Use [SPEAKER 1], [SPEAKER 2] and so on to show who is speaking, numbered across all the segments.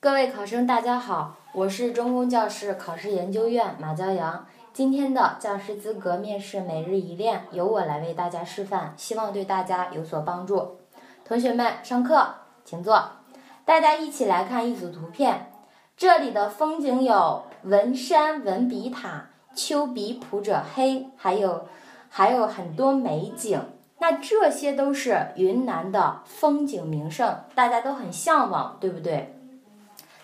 [SPEAKER 1] 各位考生，大家好，我是中公教师考试研究院马骄阳。今天的教师资格面试每日一练由我来为大家示范，希望对大家有所帮助。同学们，上课，请坐。大家一起来看一组图片，这里的风景有文山文笔塔、丘比普者黑，还有还有很多美景。那这些都是云南的风景名胜，大家都很向往，对不对？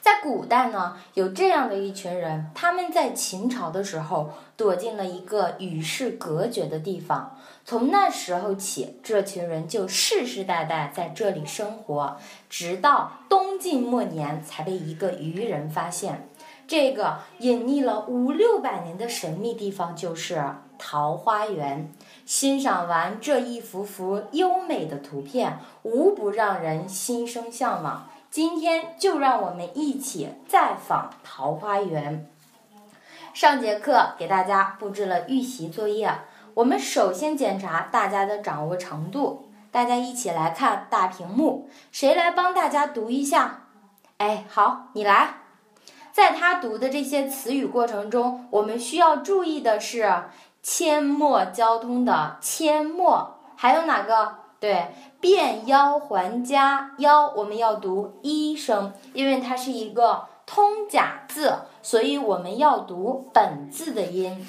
[SPEAKER 1] 在古代呢，有这样的一群人，他们在秦朝的时候躲进了一个与世隔绝的地方。从那时候起，这群人就世世代代在这里生活，直到东晋末年才被一个渔人发现。这个隐匿了五六百年的神秘地方就是桃花源。欣赏完这一幅幅优美的图片，无不让人心生向往。今天就让我们一起再访桃花源。上节课给大家布置了预习作业，我们首先检查大家的掌握程度。大家一起来看大屏幕，谁来帮大家读一下？哎，好，你来。在他读的这些词语过程中，我们需要注意的是阡陌交通的阡陌，还有哪个？对。变腰还家，腰我们要读一声，因为它是一个通假字，所以我们要读本字的音。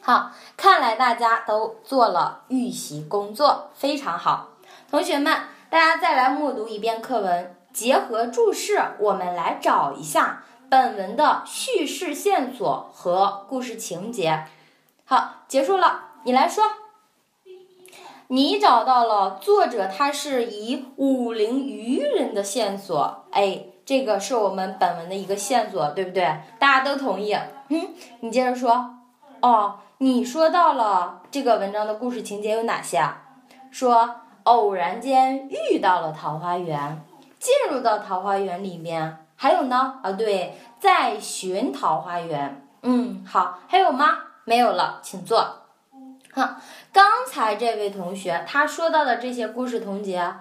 [SPEAKER 1] 好，看来大家都做了预习工作，非常好。同学们，大家再来默读一遍课文，结合注释，我们来找一下本文的叙事线索和故事情节。好，结束了，你来说。你找到了作者，他是以武陵渔人的线索，哎，这个是我们本文的一个线索，对不对？大家都同意。嗯，你接着说。哦，你说到了这个文章的故事情节有哪些？说偶然间遇到了桃花源，进入到桃花源里面，还有呢？啊，对，在寻桃花源。嗯，好，还有吗？没有了，请坐。哼，刚才这位同学他说到的这些故事情节，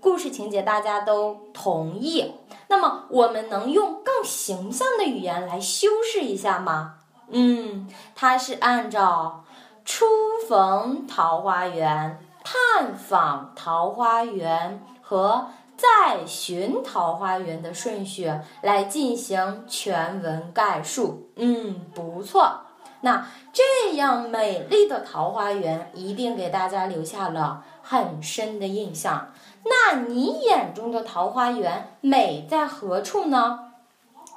[SPEAKER 1] 故事情节大家都同意。那么我们能用更形象的语言来修饰一下吗？嗯，他是按照初逢桃花源、探访桃花源和再寻桃花源的顺序来进行全文概述。嗯，不错。那这样美丽的桃花源，一定给大家留下了很深的印象。那你眼中的桃花源美在何处呢？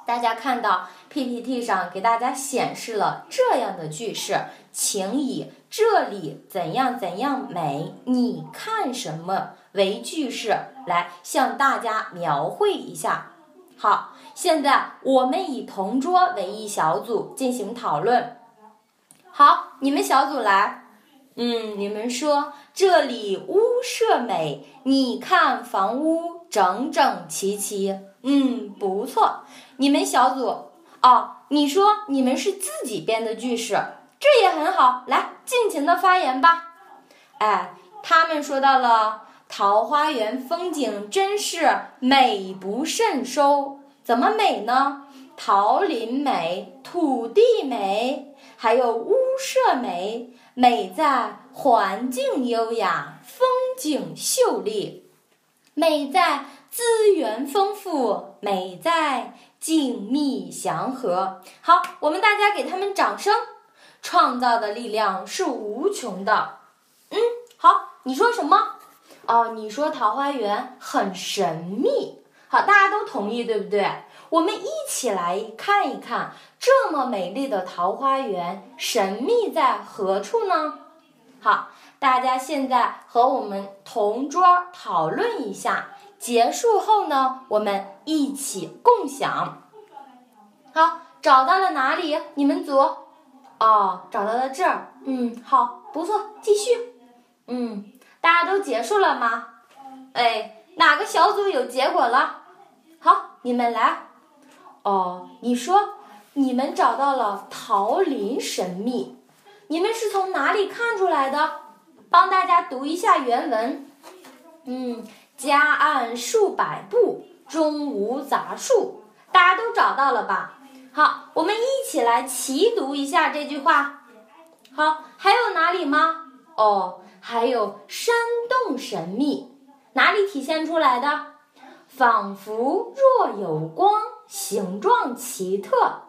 [SPEAKER 1] 大家看到 PPT 上给大家显示了这样的句式，请以“这里怎样怎样美，你看什么”为句式来向大家描绘一下。好，现在我们以同桌为一小组进行讨论。好，你们小组来，嗯，你们说这里屋舍美，你看房屋整整齐齐，嗯，不错。你们小组哦，你说你们是自己编的句式，这也很好，来尽情的发言吧。哎，他们说到了桃花源风景真是美不胜收，怎么美呢？桃林美，土地美。还有屋舍美，美在环境优雅，风景秀丽；美在资源丰富，美在静谧祥和。好，我们大家给他们掌声。创造的力量是无穷的。嗯，好，你说什么？哦，你说桃花源很神秘。好，大家都同意，对不对？我们一起来看一看，这么美丽的桃花源，神秘在何处呢？好，大家现在和我们同桌讨论一下，结束后呢，我们一起共享。好，找到了哪里？你们组？哦，找到了这儿。嗯，好，不错，继续。嗯，大家都结束了吗？哎，哪个小组有结果了？你们来。哦，你说你们找到了桃林神秘，你们是从哪里看出来的？帮大家读一下原文。嗯，夹岸数百步，中无杂树，大家都找到了吧？好，我们一起来齐读一下这句话。好，还有哪里吗？哦，还有山洞神秘，哪里体现出来的？仿佛若有光，形状奇特。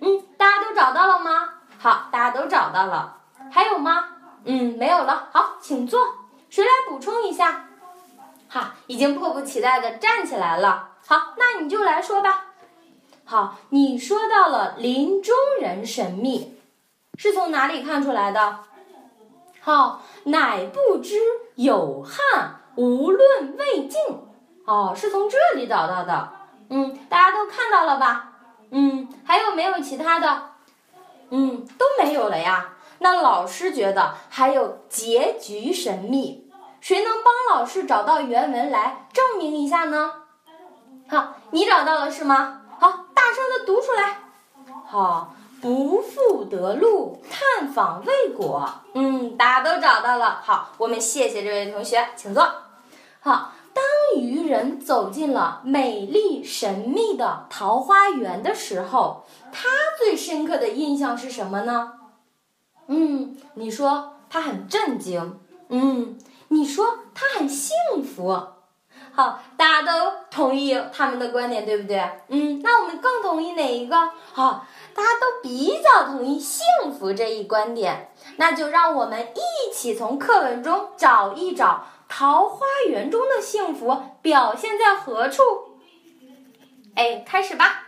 [SPEAKER 1] 嗯，大家都找到了吗？好，大家都找到了。还有吗？嗯，没有了。好，请坐。谁来补充一下？哈，已经迫不及待的站起来了。好，那你就来说吧。好，你说到了林中人神秘。是从哪里看出来的？好，乃不知有汉，无论魏晋。哦，是从这里找到的。嗯，大家都看到了吧？嗯，还有没有其他的？嗯，都没有了呀。那老师觉得还有结局神秘，谁能帮老师找到原文来证明一下呢？好，你找到了是吗？好，大声的读出来。好。不复得路，探访未果。嗯，大家都找到了。好，我们谢谢这位同学，请坐。好，人走进了美丽神秘的桃花源的时候，他最深刻的印象是什么呢？嗯，你说他很震惊。嗯，你说他很幸福。好，大家都同意他们的观点，对不对？嗯，那我们更同意哪一个？好。大家都比较同意幸福这一观点，那就让我们一起从课文中找一找桃花源中的幸福表现在何处。哎，开始吧。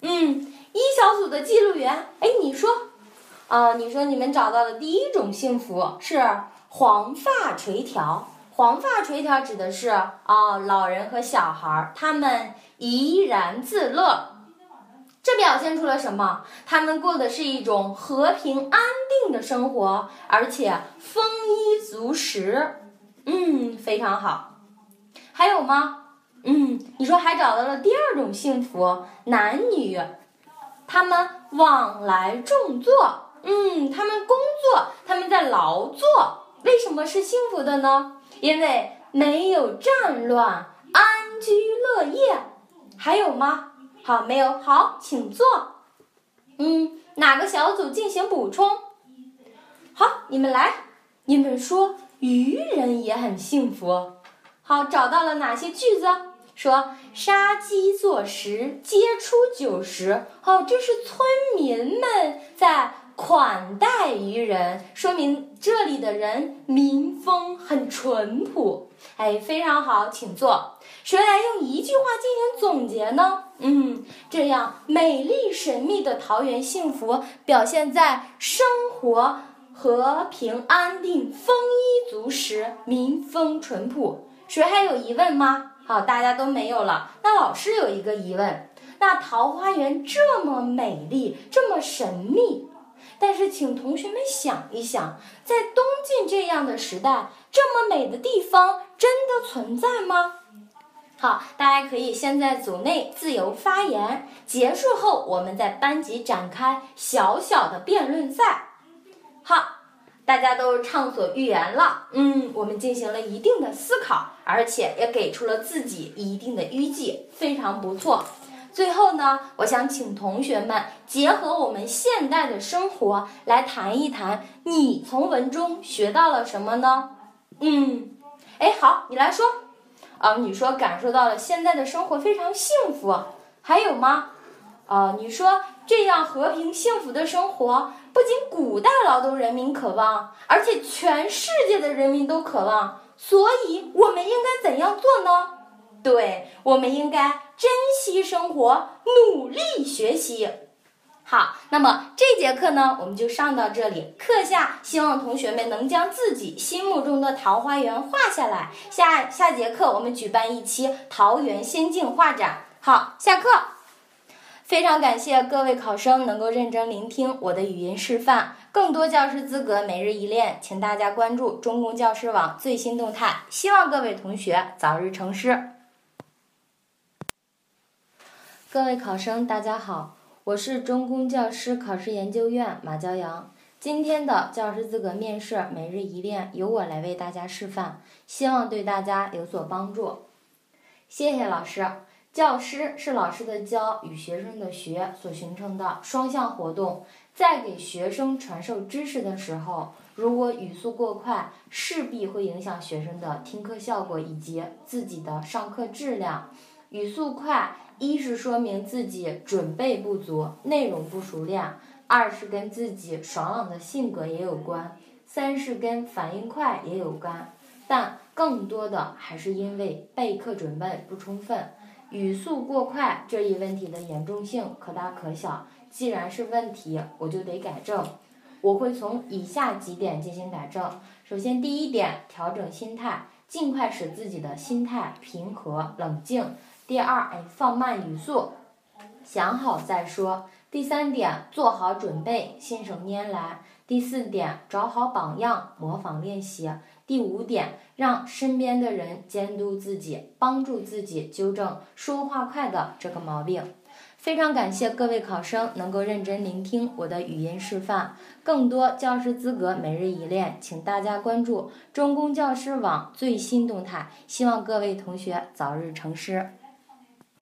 [SPEAKER 1] 嗯，一小组的记录员，哎，你说，啊，你说你们找到的第一种幸福是黄发垂髫。黄发垂髫指的是啊，老人和小孩儿他们怡然自乐。这表现出了什么？他们过的是一种和平安定的生活，而且丰衣足食。嗯，非常好。还有吗？嗯，你说还找到了第二种幸福，男女，他们往来种作。嗯，他们工作，他们在劳作。为什么是幸福的呢？因为没有战乱，安居乐业。还有吗？好，没有好，请坐。嗯，哪个小组进行补充？好，你们来，你们说渔人也很幸福。好，找到了哪些句子？说杀鸡做食，皆出酒食。好，这是村民们在款待渔人，说明这里的人民风很淳朴。哎，非常好，请坐。谁来用一句话进行总结呢？嗯，这样美丽神秘的桃园幸福表现在生活和平安定、丰衣足食、民风淳朴。谁还有疑问吗？好，大家都没有了。那老师有一个疑问：那桃花源这么美丽，这么神秘，但是请同学们想一想，在东晋这样的时代，这么美的地方真的存在吗？好，大家可以先在组内自由发言，结束后我们在班级展开小小的辩论赛。好，大家都畅所欲言了，嗯，我们进行了一定的思考，而且也给出了自己一定的预计，非常不错。最后呢，我想请同学们结合我们现代的生活来谈一谈，你从文中学到了什么呢？嗯，哎，好，你来说。啊，你说感受到了现在的生活非常幸福，还有吗？啊，你说这样和平幸福的生活，不仅古代劳动人民渴望，而且全世界的人民都渴望。所以，我们应该怎样做呢？对，我们应该珍惜生活，努力学习。好，那么这节课呢，我们就上到这里。课下希望同学们能将自己心目中的桃花源画下来。下下节课我们举办一期桃园仙境画展。好，下课。非常感谢各位考生能够认真聆听我的语音示范。更多教师资格每日一练，请大家关注中公教师网最新动态。希望各位同学早日成师。各位考生，大家好。我是中公教师考试研究院马骄阳，今天的教师资格面试每日一练由我来为大家示范，希望对大家有所帮助。谢谢老师。教师是老师的教与学生的学所形成的双向活动，在给学生传授知识的时候，如果语速过快，势必会影响学生的听课效果以及自己的上课质量。语速快，一是说明自己准备不足，内容不熟练；二是跟自己爽朗的性格也有关；三是跟反应快也有关。但更多的还是因为备课准备不充分。语速过快这一问题的严重性可大可小。既然是问题，我就得改正。我会从以下几点进行改正。首先，第一点，调整心态，尽快使自己的心态平和冷静。第二，哎，放慢语速，想好再说。第三点，做好准备，信手拈来。第四点，找好榜样，模仿练习。第五点，让身边的人监督自己，帮助自己纠正说话快的这个毛病。非常感谢各位考生能够认真聆听我的语音示范。更多教师资格每日一练，请大家关注中公教师网最新动态。希望各位同学早日成师。